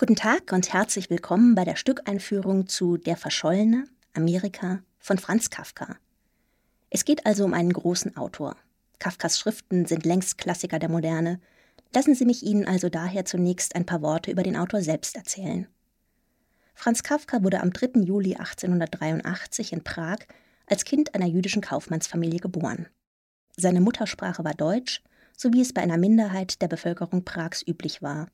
Guten Tag und herzlich willkommen bei der Stückeinführung zu Der Verschollene, Amerika von Franz Kafka. Es geht also um einen großen Autor. Kafkas Schriften sind längst Klassiker der Moderne. Lassen Sie mich Ihnen also daher zunächst ein paar Worte über den Autor selbst erzählen. Franz Kafka wurde am 3. Juli 1883 in Prag als Kind einer jüdischen Kaufmannsfamilie geboren. Seine Muttersprache war Deutsch, so wie es bei einer Minderheit der Bevölkerung Prags üblich war.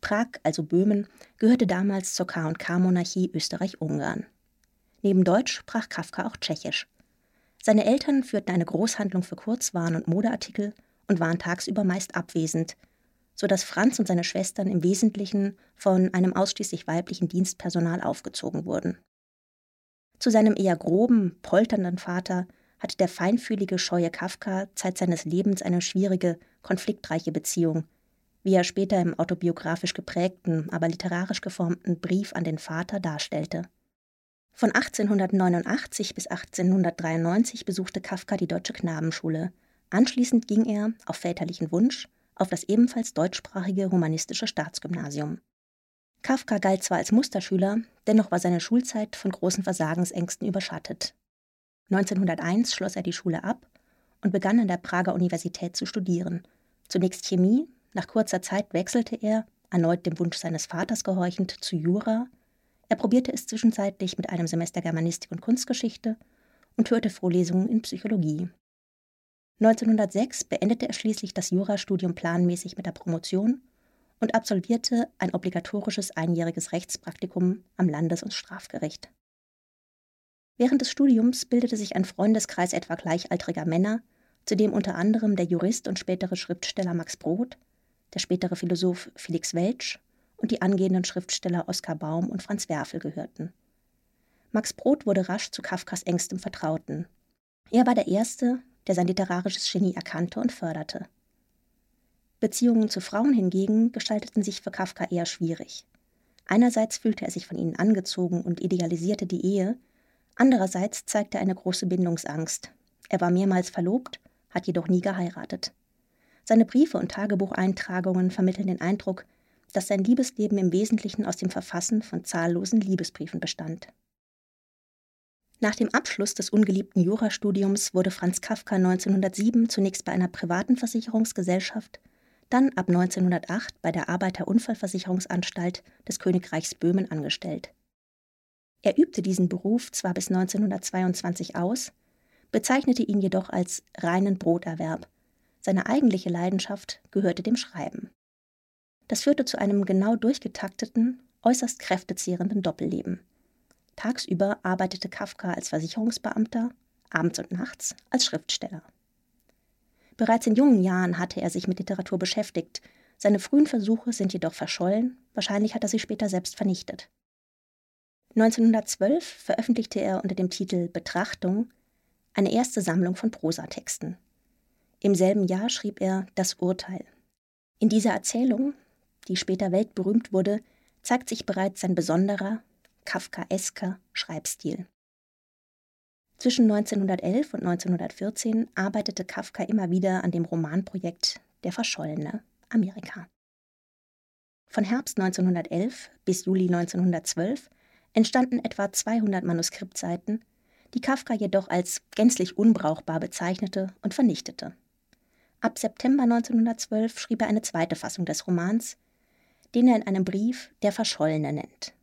Prag, also Böhmen, gehörte damals zur K&K-Monarchie Österreich-Ungarn. Neben Deutsch sprach Kafka auch Tschechisch. Seine Eltern führten eine Großhandlung für Kurzwaren und Modeartikel und waren tagsüber meist abwesend, so dass Franz und seine Schwestern im Wesentlichen von einem ausschließlich weiblichen Dienstpersonal aufgezogen wurden. Zu seinem eher groben, polternden Vater hatte der feinfühlige, scheue Kafka Zeit seines Lebens eine schwierige, konfliktreiche Beziehung, wie er später im autobiografisch geprägten, aber literarisch geformten Brief an den Vater darstellte. Von 1889 bis 1893 besuchte Kafka die Deutsche Knabenschule. Anschließend ging er, auf väterlichen Wunsch, auf das ebenfalls deutschsprachige humanistische Staatsgymnasium. Kafka galt zwar als Musterschüler, dennoch war seine Schulzeit von großen Versagensängsten überschattet. 1901 schloss er die Schule ab und begann an der Prager Universität zu studieren. Zunächst Chemie, nach kurzer Zeit wechselte er, erneut dem Wunsch seines Vaters gehorchend, zu Jura. Er probierte es zwischenzeitlich mit einem Semester Germanistik und Kunstgeschichte und hörte Vorlesungen in Psychologie. 1906 beendete er schließlich das Jurastudium planmäßig mit der Promotion und absolvierte ein obligatorisches einjähriges Rechtspraktikum am Landes- und Strafgericht. Während des Studiums bildete sich ein Freundeskreis etwa gleichaltriger Männer, zu dem unter anderem der Jurist und spätere Schriftsteller Max Brod, der spätere Philosoph Felix Welsch und die angehenden Schriftsteller Oskar Baum und Franz Werfel gehörten. Max Brod wurde rasch zu Kafkas engstem Vertrauten. Er war der Erste, der sein literarisches Genie erkannte und förderte. Beziehungen zu Frauen hingegen gestalteten sich für Kafka eher schwierig. Einerseits fühlte er sich von ihnen angezogen und idealisierte die Ehe, Andererseits zeigte er eine große Bindungsangst. Er war mehrmals verlobt, hat jedoch nie geheiratet. Seine Briefe und Tagebucheintragungen vermitteln den Eindruck, dass sein Liebesleben im Wesentlichen aus dem Verfassen von zahllosen Liebesbriefen bestand. Nach dem Abschluss des ungeliebten Jurastudiums wurde Franz Kafka 1907 zunächst bei einer privaten Versicherungsgesellschaft, dann ab 1908 bei der Arbeiterunfallversicherungsanstalt des Königreichs Böhmen angestellt. Er übte diesen Beruf zwar bis 1922 aus, bezeichnete ihn jedoch als reinen Broterwerb. Seine eigentliche Leidenschaft gehörte dem Schreiben. Das führte zu einem genau durchgetakteten, äußerst kräftezehrenden Doppelleben. Tagsüber arbeitete Kafka als Versicherungsbeamter, abends und nachts als Schriftsteller. Bereits in jungen Jahren hatte er sich mit Literatur beschäftigt, seine frühen Versuche sind jedoch verschollen, wahrscheinlich hat er sie später selbst vernichtet. 1912 veröffentlichte er unter dem Titel Betrachtung eine erste Sammlung von Prosatexten. Im selben Jahr schrieb er Das Urteil. In dieser Erzählung, die später weltberühmt wurde, zeigt sich bereits sein besonderer, kafkaesker Schreibstil. Zwischen 1911 und 1914 arbeitete Kafka immer wieder an dem Romanprojekt Der Verschollene Amerika. Von Herbst 1911 bis Juli 1912 entstanden etwa 200 Manuskriptseiten, die Kafka jedoch als gänzlich unbrauchbar bezeichnete und vernichtete. Ab September 1912 schrieb er eine zweite Fassung des Romans, den er in einem Brief Der Verschollene nennt.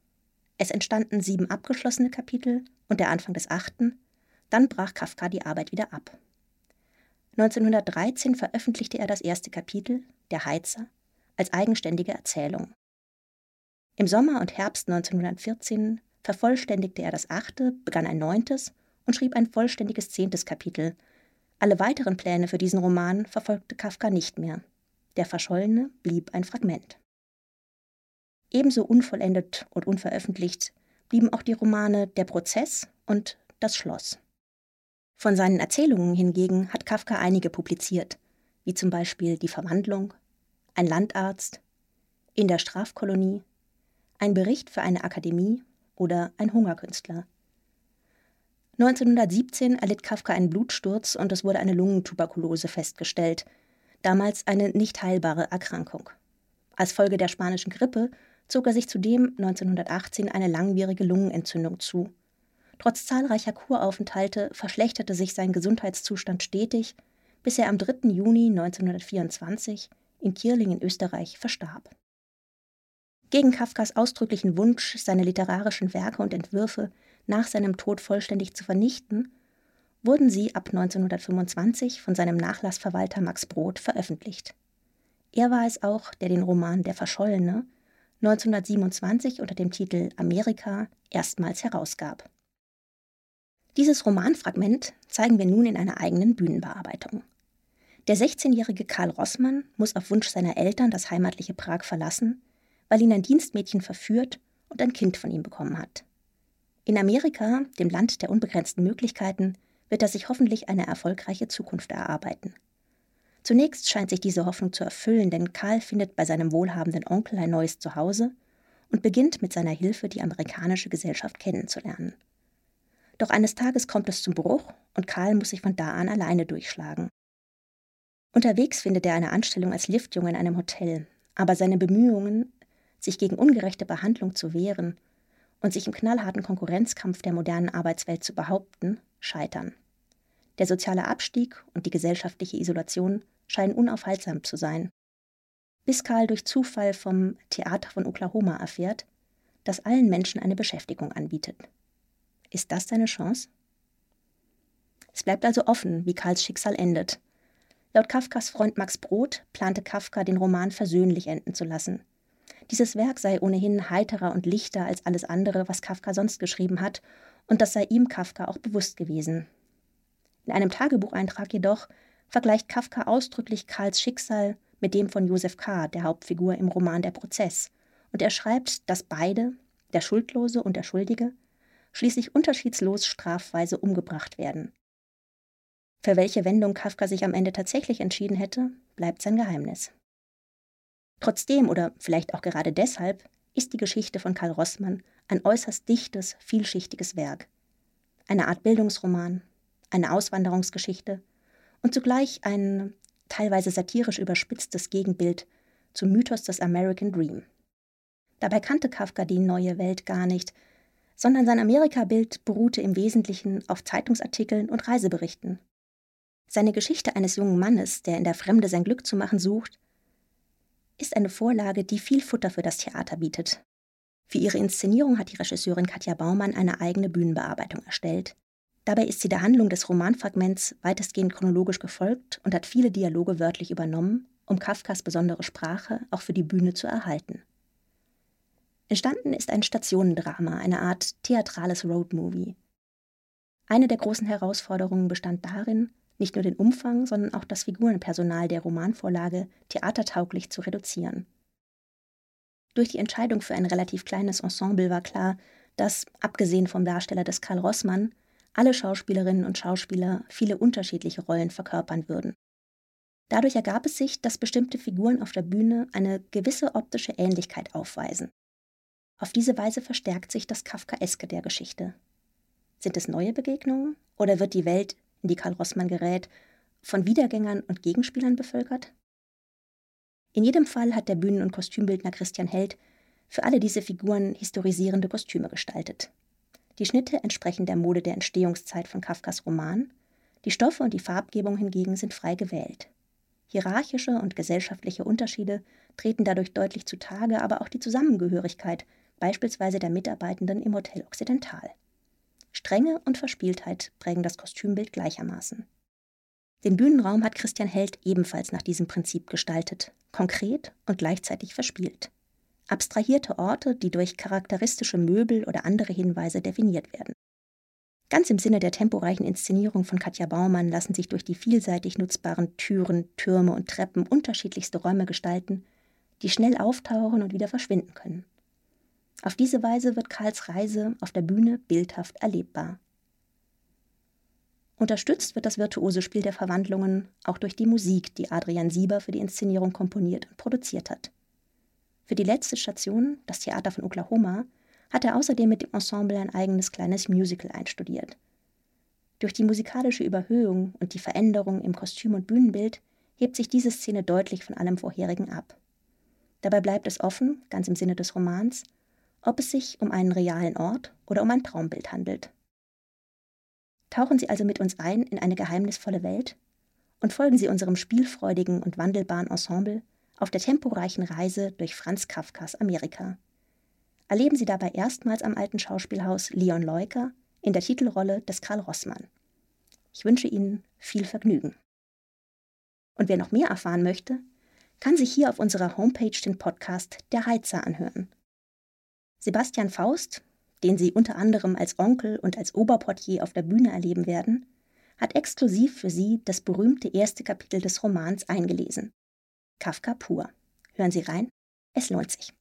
Es entstanden sieben abgeschlossene Kapitel und der Anfang des achten, dann brach Kafka die Arbeit wieder ab. 1913 veröffentlichte er das erste Kapitel, Der Heizer, als eigenständige Erzählung. Im Sommer und Herbst 1914 vervollständigte er das achte, begann ein neuntes und schrieb ein vollständiges zehntes Kapitel. Alle weiteren Pläne für diesen Roman verfolgte Kafka nicht mehr. Der Verschollene blieb ein Fragment. Ebenso unvollendet und unveröffentlicht blieben auch die Romane Der Prozess und Das Schloss. Von seinen Erzählungen hingegen hat Kafka einige publiziert, wie zum Beispiel Die Verwandlung, Ein Landarzt, In der Strafkolonie ein Bericht für eine Akademie oder ein Hungerkünstler. 1917 erlitt Kafka einen Blutsturz und es wurde eine Lungentuberkulose festgestellt, damals eine nicht heilbare Erkrankung. Als Folge der spanischen Grippe zog er sich zudem 1918 eine langwierige Lungenentzündung zu. Trotz zahlreicher Kuraufenthalte verschlechterte sich sein Gesundheitszustand stetig, bis er am 3. Juni 1924 in Kirling in Österreich verstarb. Gegen Kafkas ausdrücklichen Wunsch, seine literarischen Werke und Entwürfe nach seinem Tod vollständig zu vernichten, wurden sie ab 1925 von seinem Nachlassverwalter Max Brod veröffentlicht. Er war es auch, der den Roman Der Verschollene 1927 unter dem Titel Amerika erstmals herausgab. Dieses Romanfragment zeigen wir nun in einer eigenen Bühnenbearbeitung. Der 16-jährige Karl Rossmann muss auf Wunsch seiner Eltern das heimatliche Prag verlassen, weil ihn ein Dienstmädchen verführt und ein Kind von ihm bekommen hat. In Amerika, dem Land der unbegrenzten Möglichkeiten, wird er sich hoffentlich eine erfolgreiche Zukunft erarbeiten. Zunächst scheint sich diese Hoffnung zu erfüllen, denn Karl findet bei seinem wohlhabenden Onkel ein neues Zuhause und beginnt mit seiner Hilfe die amerikanische Gesellschaft kennenzulernen. Doch eines Tages kommt es zum Bruch und Karl muss sich von da an alleine durchschlagen. Unterwegs findet er eine Anstellung als Liftjunge in einem Hotel, aber seine Bemühungen, sich gegen ungerechte Behandlung zu wehren und sich im knallharten Konkurrenzkampf der modernen Arbeitswelt zu behaupten, scheitern. Der soziale Abstieg und die gesellschaftliche Isolation scheinen unaufhaltsam zu sein. Bis Karl durch Zufall vom Theater von Oklahoma erfährt, das allen Menschen eine Beschäftigung anbietet. Ist das seine Chance? Es bleibt also offen, wie Karls Schicksal endet. Laut Kafkas Freund Max Brod plante Kafka, den Roman versöhnlich enden zu lassen. Dieses Werk sei ohnehin heiterer und lichter als alles andere, was Kafka sonst geschrieben hat, und das sei ihm Kafka auch bewusst gewesen. In einem Tagebucheintrag jedoch vergleicht Kafka ausdrücklich Karls Schicksal mit dem von Josef K., der Hauptfigur im Roman Der Prozess, und er schreibt, dass beide, der Schuldlose und der Schuldige, schließlich unterschiedslos strafweise umgebracht werden. Für welche Wendung Kafka sich am Ende tatsächlich entschieden hätte, bleibt sein Geheimnis. Trotzdem oder vielleicht auch gerade deshalb ist die Geschichte von Karl Rossmann ein äußerst dichtes, vielschichtiges Werk. Eine Art Bildungsroman, eine Auswanderungsgeschichte und zugleich ein teilweise satirisch überspitztes Gegenbild zum Mythos des American Dream. Dabei kannte Kafka die neue Welt gar nicht, sondern sein Amerika-Bild beruhte im Wesentlichen auf Zeitungsartikeln und Reiseberichten. Seine Geschichte eines jungen Mannes, der in der Fremde sein Glück zu machen sucht, ist eine Vorlage, die viel Futter für das Theater bietet. Für ihre Inszenierung hat die Regisseurin Katja Baumann eine eigene Bühnenbearbeitung erstellt. Dabei ist sie der Handlung des Romanfragments weitestgehend chronologisch gefolgt und hat viele Dialoge wörtlich übernommen, um Kafkas besondere Sprache auch für die Bühne zu erhalten. Entstanden ist ein Stationendrama, eine Art theatrales Roadmovie. Eine der großen Herausforderungen bestand darin, nicht nur den Umfang, sondern auch das Figurenpersonal der Romanvorlage theatertauglich zu reduzieren. Durch die Entscheidung für ein relativ kleines Ensemble war klar, dass, abgesehen vom Darsteller des Karl Rossmann, alle Schauspielerinnen und Schauspieler viele unterschiedliche Rollen verkörpern würden. Dadurch ergab es sich, dass bestimmte Figuren auf der Bühne eine gewisse optische Ähnlichkeit aufweisen. Auf diese Weise verstärkt sich das Kafkaeske der Geschichte. Sind es neue Begegnungen oder wird die Welt, in die Karl Rossmann gerät, von Wiedergängern und Gegenspielern bevölkert? In jedem Fall hat der Bühnen- und Kostümbildner Christian Held für alle diese Figuren historisierende Kostüme gestaltet. Die Schnitte entsprechen der Mode der Entstehungszeit von Kafkas Roman, die Stoffe und die Farbgebung hingegen sind frei gewählt. Hierarchische und gesellschaftliche Unterschiede treten dadurch deutlich zutage, aber auch die Zusammengehörigkeit, beispielsweise der Mitarbeitenden im Hotel Occidental. Strenge und Verspieltheit prägen das Kostümbild gleichermaßen. Den Bühnenraum hat Christian Held ebenfalls nach diesem Prinzip gestaltet, konkret und gleichzeitig verspielt abstrahierte Orte, die durch charakteristische Möbel oder andere Hinweise definiert werden. Ganz im Sinne der temporeichen Inszenierung von Katja Baumann lassen sich durch die vielseitig nutzbaren Türen, Türme und Treppen unterschiedlichste Räume gestalten, die schnell auftauchen und wieder verschwinden können. Auf diese Weise wird Karls Reise auf der Bühne bildhaft erlebbar. Unterstützt wird das virtuose Spiel der Verwandlungen auch durch die Musik, die Adrian Sieber für die Inszenierung komponiert und produziert hat. Für die letzte Station, das Theater von Oklahoma, hat er außerdem mit dem Ensemble ein eigenes kleines Musical einstudiert. Durch die musikalische Überhöhung und die Veränderung im Kostüm und Bühnenbild hebt sich diese Szene deutlich von allem vorherigen ab. Dabei bleibt es offen, ganz im Sinne des Romans, ob es sich um einen realen Ort oder um ein Traumbild handelt. Tauchen Sie also mit uns ein in eine geheimnisvolle Welt und folgen Sie unserem spielfreudigen und wandelbaren Ensemble auf der temporeichen Reise durch Franz Kafkas Amerika. Erleben Sie dabei erstmals am alten Schauspielhaus Leon Leuker in der Titelrolle des Karl Rossmann. Ich wünsche Ihnen viel Vergnügen. Und wer noch mehr erfahren möchte, kann sich hier auf unserer Homepage den Podcast Der Heizer anhören. Sebastian Faust, den Sie unter anderem als Onkel und als Oberportier auf der Bühne erleben werden, hat exklusiv für Sie das berühmte erste Kapitel des Romans eingelesen. Kafka pur. Hören Sie rein, es lohnt sich.